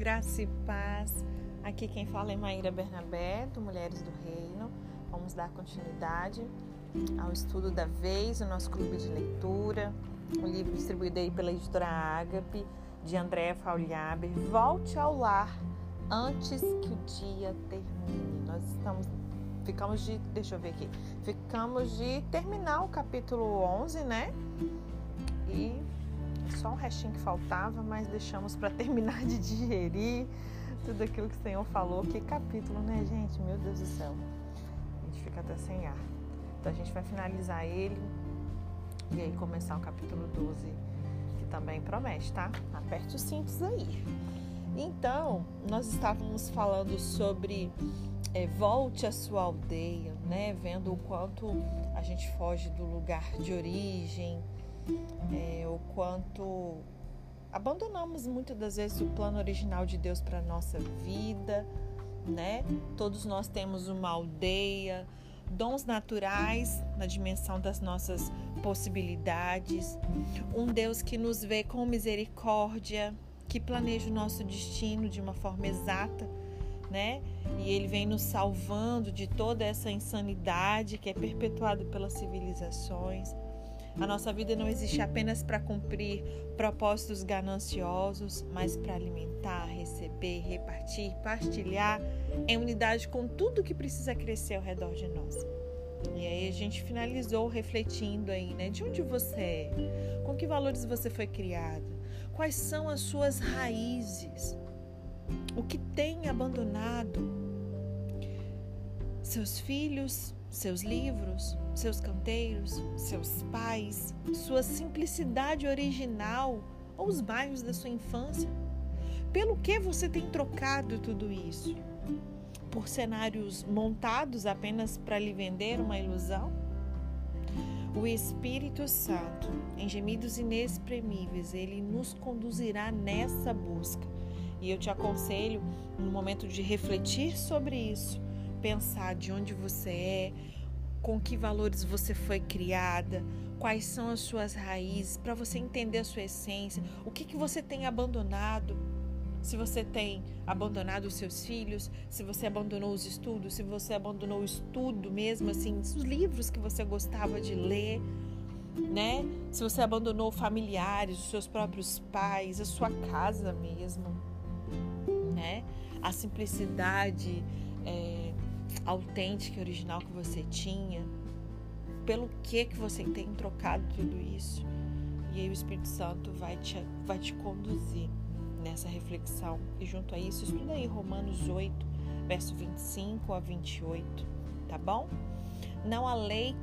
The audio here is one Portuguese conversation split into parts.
graça e paz. Aqui quem fala é Maíra Bernabé, do Mulheres do Reino. Vamos dar continuidade ao estudo da vez, o nosso clube de leitura, o um livro distribuído aí pela editora Ágape, de Andréa Faulhaber. Volte ao lar antes que o dia termine. Nós estamos ficamos de, deixa eu ver aqui, ficamos de terminar o capítulo 11, né? E só um restinho que faltava, mas deixamos para terminar de digerir tudo aquilo que o Senhor falou. Que capítulo, né, gente? Meu Deus do céu. A gente fica até sem ar. Então a gente vai finalizar ele e aí começar o capítulo 12, que também promete, tá? Aperte os cintos aí. Então, nós estávamos falando sobre é, volte à sua aldeia, né? Vendo o quanto a gente foge do lugar de origem, é, o quanto abandonamos muitas das vezes o plano original de Deus para nossa vida, né? Todos nós temos uma aldeia, dons naturais na dimensão das nossas possibilidades, um Deus que nos vê com misericórdia, que planeja o nosso destino de uma forma exata, né? E ele vem nos salvando de toda essa insanidade que é perpetuada pelas civilizações. A nossa vida não existe apenas para cumprir propósitos gananciosos, mas para alimentar, receber, repartir, partilhar em unidade com tudo que precisa crescer ao redor de nós. E aí a gente finalizou refletindo aí, né? De onde você é? Com que valores você foi criado? Quais são as suas raízes? O que tem abandonado? Seus filhos, seus livros, seus canteiros, seus pais, sua simplicidade original ou os bairros da sua infância? Pelo que você tem trocado tudo isso? Por cenários montados apenas para lhe vender uma ilusão? O Espírito Santo, em gemidos inexprimíveis, ele nos conduzirá nessa busca. E eu te aconselho, no momento de refletir sobre isso, pensar de onde você é, com que valores você foi criada, quais são as suas raízes, para você entender a sua essência, o que, que você tem abandonado. Se você tem abandonado os seus filhos, se você abandonou os estudos, se você abandonou o estudo mesmo, assim, os livros que você gostava de ler, né? Se você abandonou familiares, os seus próprios pais, a sua casa mesmo, né? A simplicidade, autêntica e original que você tinha, pelo que que você tem trocado tudo isso. E aí o Espírito Santo vai te, vai te conduzir nessa reflexão. E junto a isso, estuda aí Romanos 8, verso 25 a 28, tá bom? Não há lei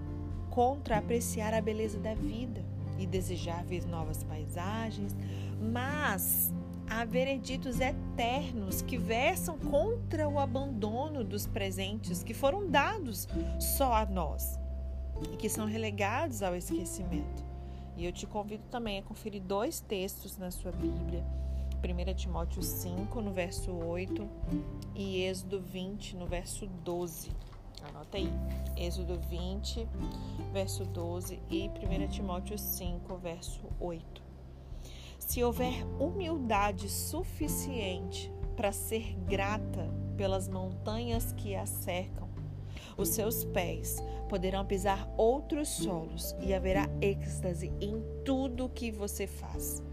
contra apreciar a beleza da vida e desejar ver novas paisagens, mas há vereditos eternos que versam contra o abandono dos presentes que foram dados só a nós e que são relegados ao esquecimento. E eu te convido também a conferir dois textos na sua Bíblia. 1 Timóteo 5, no verso 8, e Êxodo 20, no verso 12. Anota aí. Êxodo 20, verso 12 e 1 Timóteo 5, verso 8 se houver humildade suficiente para ser grata pelas montanhas que a cercam, os seus pés poderão pisar outros solos e haverá êxtase em tudo que você faz.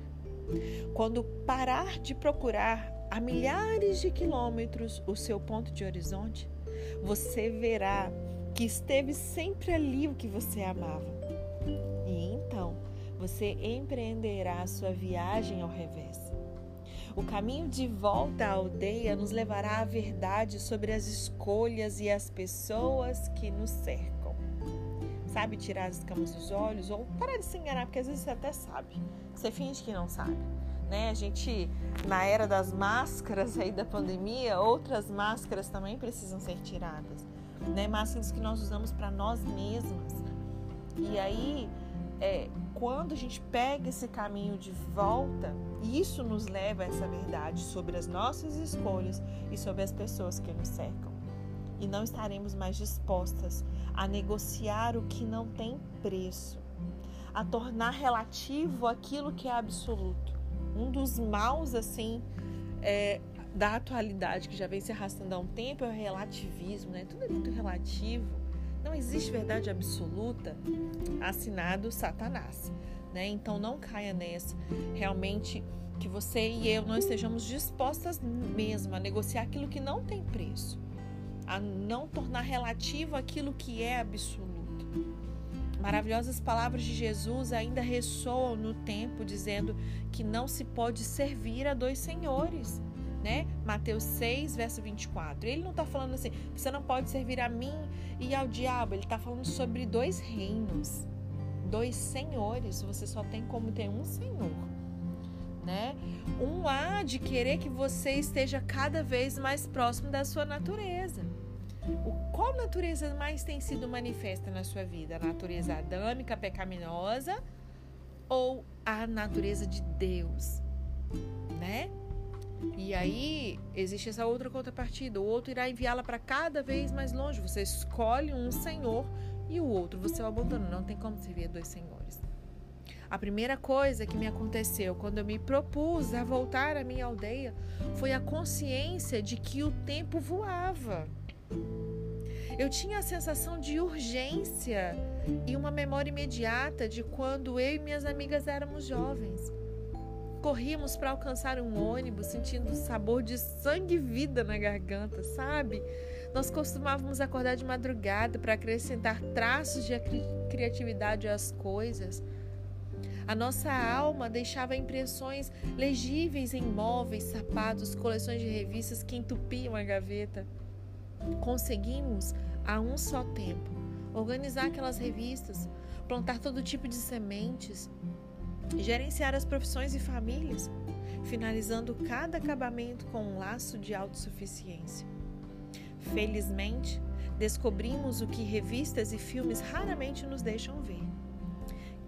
Quando parar de procurar a milhares de quilômetros o seu ponto de horizonte, você verá que esteve sempre ali o que você amava. Você empreenderá sua viagem ao revés. O caminho de volta à aldeia nos levará à verdade sobre as escolhas e as pessoas que nos cercam. Sabe tirar as escamas dos olhos ou parar de se enganar, porque às vezes você até sabe. Você finge que não sabe. Né? A gente, na era das máscaras aí da pandemia, outras máscaras também precisam ser tiradas. Né? Máscaras que nós usamos para nós mesmas. E aí, é, quando a gente pega esse caminho de volta, isso nos leva a essa verdade sobre as nossas escolhas e sobre as pessoas que nos cercam. E não estaremos mais dispostas a negociar o que não tem preço, a tornar relativo aquilo que é absoluto. Um dos maus, assim, é, da atualidade que já vem se arrastando há um tempo é o relativismo, né? Tudo é muito relativo. Não existe verdade absoluta. Assinado Satanás, né? Então não caia nessa. Realmente que você e eu não estejamos dispostas mesmo a negociar aquilo que não tem preço, a não tornar relativo aquilo que é absoluto. Maravilhosas palavras de Jesus ainda ressoam no tempo dizendo que não se pode servir a dois senhores né? Mateus 6, verso 24. Ele não está falando assim, você não pode servir a mim e ao diabo. Ele está falando sobre dois reinos, dois senhores. Você só tem como ter um senhor, né? Um há de querer que você esteja cada vez mais próximo da sua natureza. O, qual natureza mais tem sido manifesta na sua vida? A natureza adâmica, pecaminosa ou a natureza de Deus, né? E aí existe essa outra contrapartida. O outro irá enviá-la para cada vez mais longe. Você escolhe um senhor e o outro você o abandona. Não tem como servir a dois senhores. A primeira coisa que me aconteceu quando eu me propus a voltar à minha aldeia foi a consciência de que o tempo voava. Eu tinha a sensação de urgência e uma memória imediata de quando eu e minhas amigas éramos jovens. Corríamos para alcançar um ônibus, sentindo o sabor de sangue e vida na garganta, sabe? Nós costumávamos acordar de madrugada para acrescentar traços de criatividade às coisas. A nossa alma deixava impressões legíveis em móveis, sapatos, coleções de revistas que entupiam a gaveta. Conseguimos, a um só tempo, organizar aquelas revistas, plantar todo tipo de sementes, gerenciar as profissões e famílias, finalizando cada acabamento com um laço de autossuficiência. Felizmente, descobrimos o que revistas e filmes raramente nos deixam ver: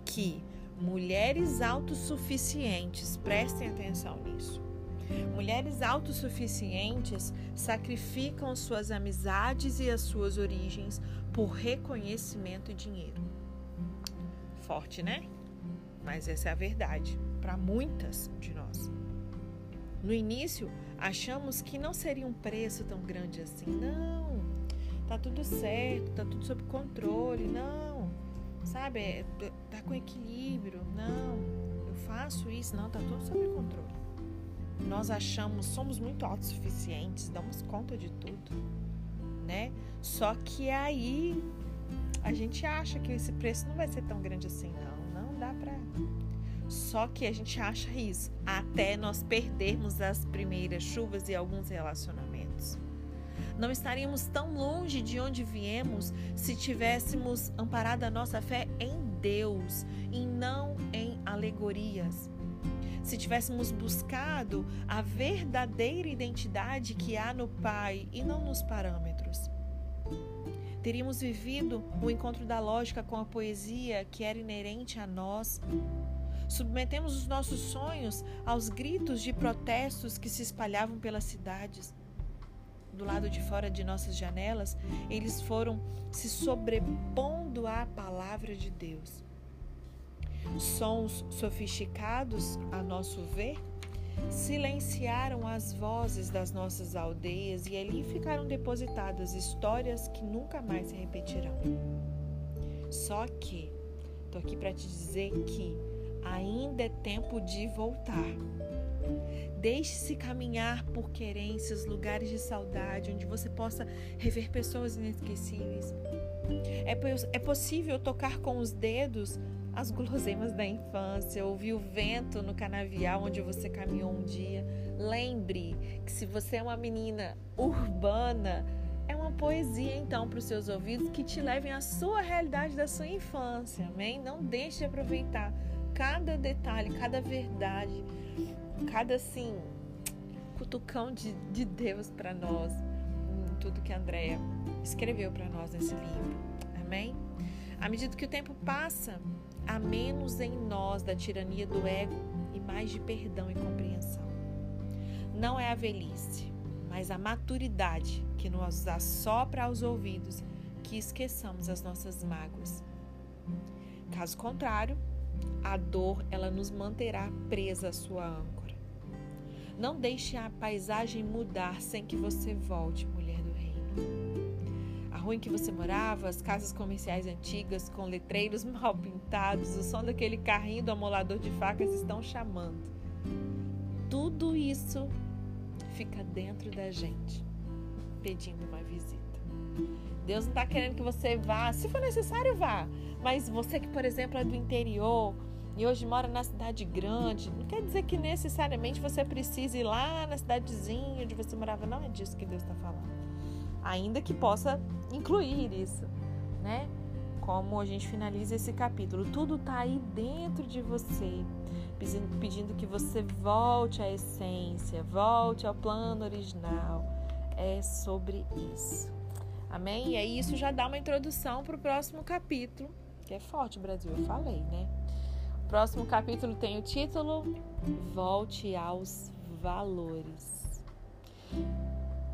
que mulheres autossuficientes, prestem atenção nisso. Mulheres autossuficientes sacrificam suas amizades e as suas origens por reconhecimento e dinheiro. Forte, né? Mas essa é a verdade para muitas de nós. No início, achamos que não seria um preço tão grande assim. Não, tá tudo certo, tá tudo sob controle. Não, sabe, é, tá com equilíbrio. Não, eu faço isso. Não, tá tudo sob controle. Nós achamos, somos muito autossuficientes, damos conta de tudo, né? Só que aí a gente acha que esse preço não vai ser tão grande assim, não dá para. Só que a gente acha isso até nós perdermos as primeiras chuvas e alguns relacionamentos. Não estaríamos tão longe de onde viemos se tivéssemos amparado a nossa fé em Deus e não em alegorias. Se tivéssemos buscado a verdadeira identidade que há no Pai e não nos parâmetros teríamos vivido o encontro da lógica com a poesia que era inerente a nós. Submetemos os nossos sonhos aos gritos de protestos que se espalhavam pelas cidades. Do lado de fora de nossas janelas, eles foram se sobrepondo à palavra de Deus. Sons sofisticados, a nosso ver, silenciaram as vozes das nossas aldeias e ali ficaram depositadas histórias que nunca mais se repetirão. Só que, tô aqui para te dizer que ainda é tempo de voltar. Deixe-se caminhar por querências, lugares de saudade, onde você possa rever pessoas inesquecíveis. É, é possível tocar com os dedos as guloseimas da infância, ouvir o vento no canavial onde você caminhou um dia. Lembre que se você é uma menina urbana, é uma poesia então para os seus ouvidos que te levem à sua realidade da sua infância, amém? Não deixe de aproveitar cada detalhe, cada verdade, cada assim cutucão de, de Deus para nós, tudo que a Andrea escreveu para nós nesse livro, amém? À medida que o tempo passa, há menos em nós da tirania do ego e mais de perdão e compreensão. Não é a velhice, mas a maturidade que nos assopra aos ouvidos que esqueçamos as nossas mágoas. Caso contrário, a dor ela nos manterá presa à sua âncora. Não deixe a paisagem mudar sem que você volte, mulher do reino. Rua em que você morava, as casas comerciais antigas com letreiros mal pintados, o som daquele carrinho do amolador de facas estão chamando. Tudo isso fica dentro da gente, pedindo uma visita. Deus não está querendo que você vá, se for necessário, vá. Mas você que, por exemplo, é do interior e hoje mora na cidade grande, não quer dizer que necessariamente você precise ir lá na cidadezinha onde você morava. Não é disso que Deus está falando. Ainda que possa incluir isso, né? Como a gente finaliza esse capítulo, tudo está aí dentro de você, pedindo que você volte à essência, volte ao plano original. É sobre isso. Amém? E aí isso já dá uma introdução para o próximo capítulo, que é forte, Brasil, eu falei, né? O próximo capítulo tem o título Volte aos Valores.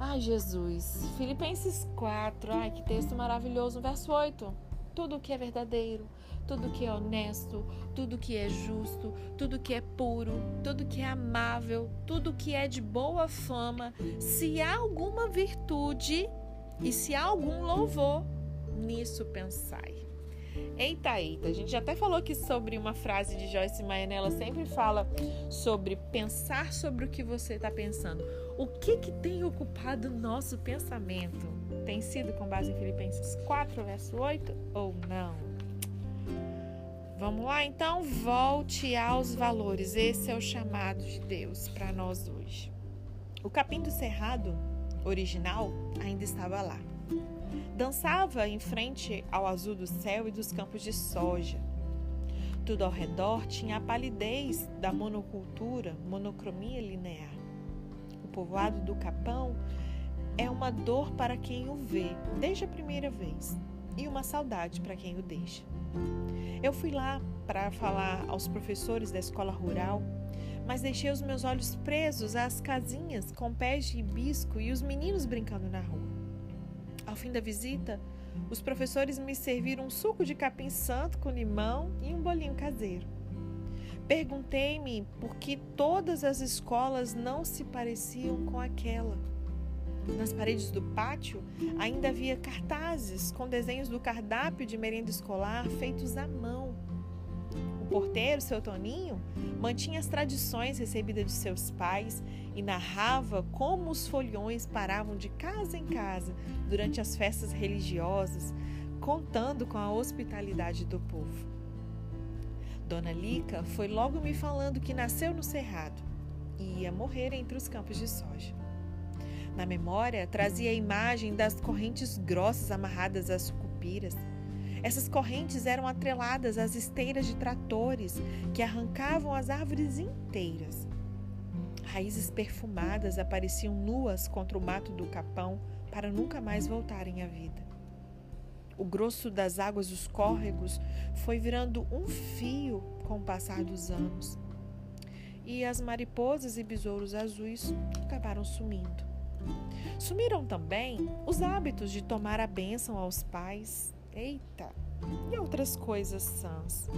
Ai, Jesus. Filipenses 4. Ai, que texto maravilhoso. Verso 8. Tudo que é verdadeiro, tudo que é honesto, tudo que é justo, tudo que é puro, tudo que é amável, tudo que é de boa fama, se há alguma virtude e se há algum louvor, nisso pensai. Eita, eita, a gente já até falou aqui sobre uma frase de Joyce Meyer, ela sempre fala sobre pensar sobre o que você está pensando. O que que tem ocupado o nosso pensamento? Tem sido com base em Filipenses 4, verso 8 ou não? Vamos lá, então, volte aos valores. Esse é o chamado de Deus para nós hoje. O capim do cerrado original ainda estava lá. Dançava em frente ao azul do céu e dos campos de soja. Tudo ao redor tinha a palidez da monocultura, monocromia linear. O povoado do Capão é uma dor para quem o vê desde a primeira vez e uma saudade para quem o deixa. Eu fui lá para falar aos professores da escola rural mas deixei os meus olhos presos às casinhas com pés de hibisco e os meninos brincando na rua. Ao fim da visita, os professores me serviram um suco de capim santo com limão e um bolinho caseiro. Perguntei-me por que todas as escolas não se pareciam com aquela. Nas paredes do pátio ainda havia cartazes com desenhos do cardápio de merenda escolar feitos à mão porteiro, seu Toninho, mantinha as tradições recebidas de seus pais e narrava como os foliões paravam de casa em casa durante as festas religiosas, contando com a hospitalidade do povo. Dona Lica foi logo me falando que nasceu no Cerrado e ia morrer entre os campos de soja. Na memória, trazia a imagem das correntes grossas amarradas às sucupiras essas correntes eram atreladas às esteiras de tratores que arrancavam as árvores inteiras. Raízes perfumadas apareciam nuas contra o mato do capão para nunca mais voltarem à vida. O grosso das águas dos córregos foi virando um fio com o passar dos anos. E as mariposas e besouros azuis acabaram sumindo. Sumiram também os hábitos de tomar a bênção aos pais, Eita! E outras coisas sãs.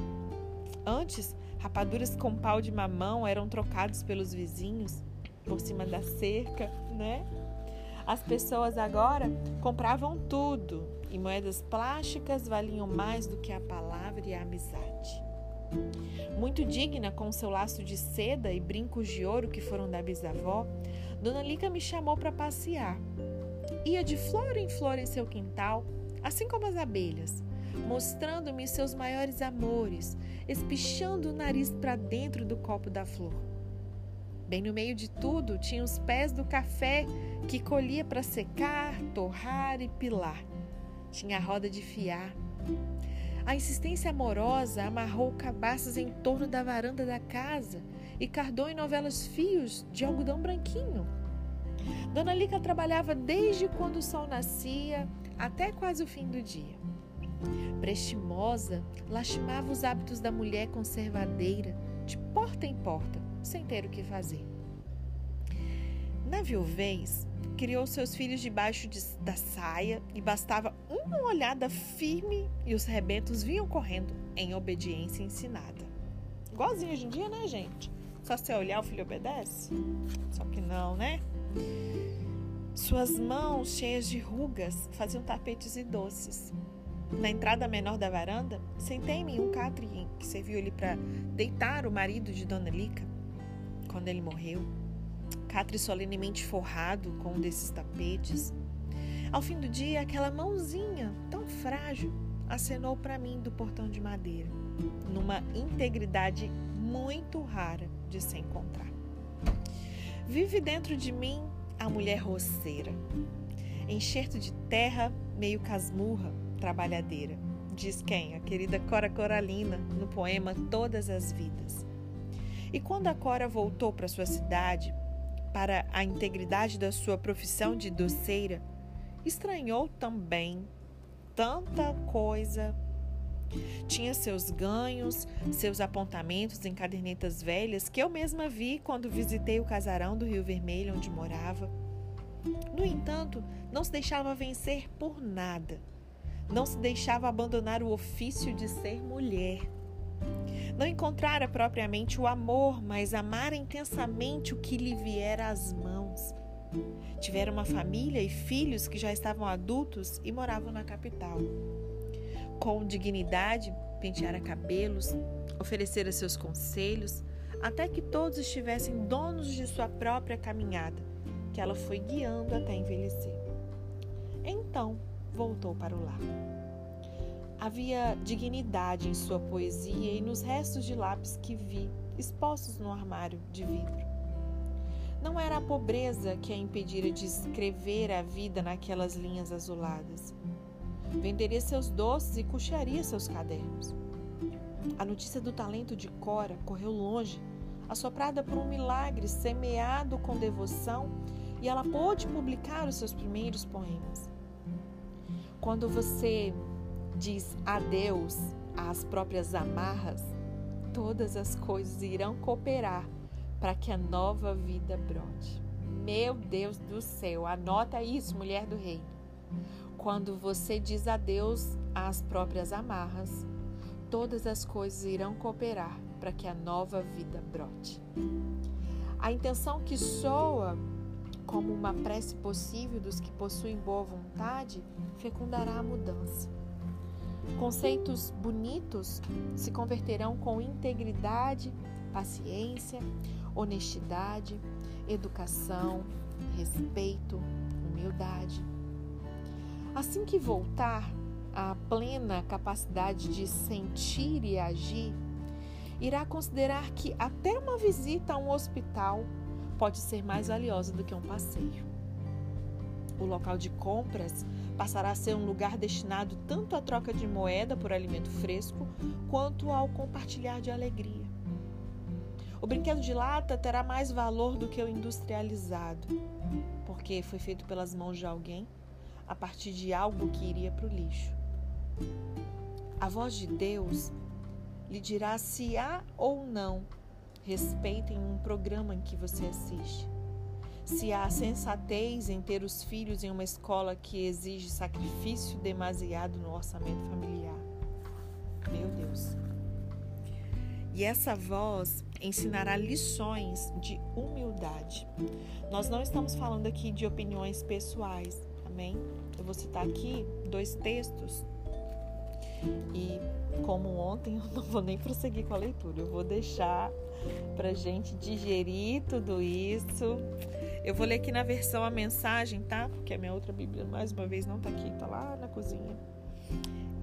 Antes, rapaduras com pau de mamão eram trocados pelos vizinhos por cima da cerca, né? As pessoas agora compravam tudo e moedas plásticas valiam mais do que a palavra e a amizade. Muito digna com seu laço de seda e brincos de ouro que foram da bisavó, Dona Lica me chamou para passear. Ia de flor em flor em seu quintal, assim como as abelhas, mostrando-me seus maiores amores, espichando o nariz para dentro do copo da flor. Bem no meio de tudo tinha os pés do café que colhia para secar, torrar e pilar. Tinha a roda de fiar. A insistência amorosa amarrou cabaças em torno da varanda da casa e cardou em novelas fios de algodão branquinho. Dona Lica trabalhava desde quando o sol nascia até quase o fim do dia. Prestimosa, lastimava os hábitos da mulher conservadeira, de porta em porta, sem ter o que fazer. Na viuvez, criou seus filhos debaixo de, da saia e bastava uma olhada firme e os rebentos vinham correndo em obediência ensinada. Igualzinho hoje em dia, né, gente? Só se olhar o filho obedece? Só que não, né? Suas mãos cheias de rugas faziam tapetes e doces. Na entrada menor da varanda, sentei-me em um catre que serviu ali para deitar o marido de Dona Lica quando ele morreu. Catre solenemente forrado com um desses tapetes. Ao fim do dia, aquela mãozinha tão frágil acenou para mim do portão de madeira, numa integridade muito rara de se encontrar. Vive dentro de mim a mulher roceira, enxerto de terra, meio casmurra, trabalhadeira. Diz quem? A querida Cora Coralina, no poema Todas as Vidas. E quando a Cora voltou para sua cidade, para a integridade da sua profissão de doceira, estranhou também tanta coisa. Tinha seus ganhos, seus apontamentos em cadernetas velhas que eu mesma vi quando visitei o casarão do Rio Vermelho onde morava. No entanto, não se deixava vencer por nada. Não se deixava abandonar o ofício de ser mulher. Não encontrara propriamente o amor, mas amara intensamente o que lhe viera às mãos. Tivera uma família e filhos que já estavam adultos e moravam na capital. Com dignidade, penteara cabelos, oferecera seus conselhos, até que todos estivessem donos de sua própria caminhada, que ela foi guiando até envelhecer. Então voltou para o lar. Havia dignidade em sua poesia e nos restos de lápis que vi expostos no armário de vidro. Não era a pobreza que a impedira de escrever a vida naquelas linhas azuladas. Venderia seus doces e custearia seus cadernos. A notícia do talento de Cora correu longe, assoprada por um milagre semeado com devoção, e ela pôde publicar os seus primeiros poemas. Quando você diz adeus às próprias amarras, todas as coisas irão cooperar para que a nova vida brote. Meu Deus do céu, anota isso, mulher do reino. Quando você diz adeus às próprias amarras, todas as coisas irão cooperar para que a nova vida brote. A intenção que soa como uma prece possível dos que possuem boa vontade fecundará a mudança. Conceitos bonitos se converterão com integridade, paciência, honestidade, educação, respeito, humildade. Assim que voltar à plena capacidade de sentir e agir, irá considerar que até uma visita a um hospital pode ser mais valiosa do que um passeio. O local de compras passará a ser um lugar destinado tanto à troca de moeda por alimento fresco quanto ao compartilhar de alegria. O brinquedo de lata terá mais valor do que o industrializado, porque foi feito pelas mãos de alguém a partir de algo que iria para o lixo. A voz de Deus lhe dirá se há ou não respeito em um programa em que você assiste. Se há sensatez em ter os filhos em uma escola que exige sacrifício demasiado no orçamento familiar. Meu Deus. E essa voz ensinará lições de humildade. Nós não estamos falando aqui de opiniões pessoais, amém? Eu vou citar aqui dois textos e, como ontem, eu não vou nem prosseguir com a leitura, eu vou deixar para gente digerir tudo isso. Eu vou ler aqui na versão a mensagem, tá? Porque a minha outra Bíblia, mais uma vez, não tá aqui, tá lá na cozinha.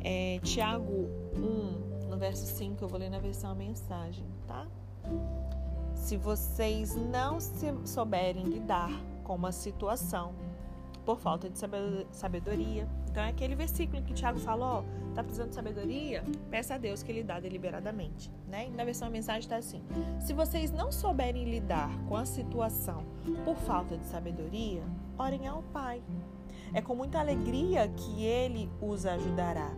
É, Tiago 1, no verso 5, eu vou ler na versão a mensagem, tá? Se vocês não se souberem lidar com uma situação por falta de sabedoria, então é aquele versículo que Tiago falou, ó, tá precisando de sabedoria? Peça a Deus que lhe dá deliberadamente, né? E na versão a mensagem está assim: Se vocês não souberem lidar com a situação por falta de sabedoria, orem ao Pai. É com muita alegria que ele os ajudará.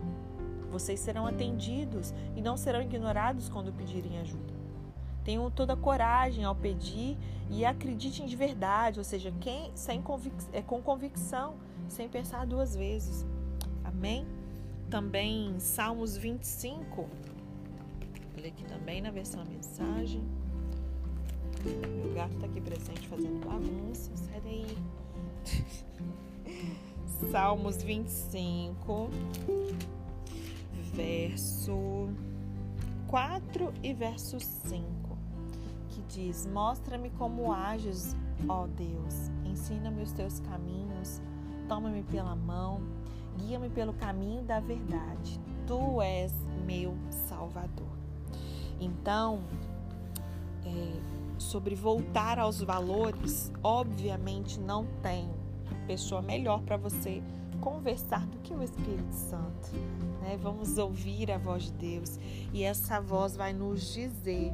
Vocês serão atendidos e não serão ignorados quando pedirem ajuda. Tenham toda a coragem ao pedir e acreditem de verdade, ou seja, quem sem convic é, com convicção, sem pensar duas vezes. Amém? Também Salmos 25, vou ler aqui também na versão mensagem. Meu gato tá aqui presente fazendo bagunça. Sai daí. Salmos 25, verso 4 e verso 5, que diz: Mostra-me como ages, ó Deus, ensina-me os teus caminhos, toma-me pela mão, guia-me pelo caminho da verdade. Tu és meu Salvador. Então, é, sobre voltar aos valores, obviamente não tem pessoa melhor para você conversar do que o Espírito Santo. Né? Vamos ouvir a voz de Deus e essa voz vai nos dizer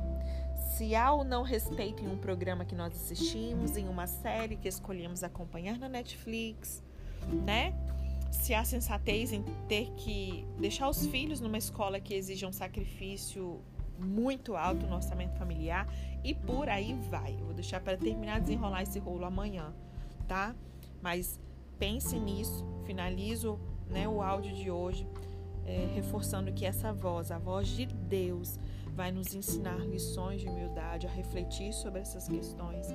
se há ou não respeito em um programa que nós assistimos, em uma série que escolhemos acompanhar na Netflix, né? Se há sensatez em ter que deixar os filhos numa escola que exija um sacrifício muito alto no orçamento familiar e por aí vai. Eu vou deixar para terminar de desenrolar esse rolo amanhã, tá? Mas pense nisso, finalizo né, o áudio de hoje, é, reforçando que essa voz, a voz de Deus, vai nos ensinar lições de humildade, a refletir sobre essas questões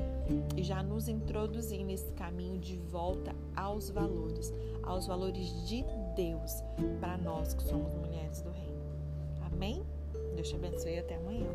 e já nos introduzir nesse caminho de volta aos valores, aos valores de Deus para nós que somos mulheres do reino. Amém? Deus te abençoe e até amanhã.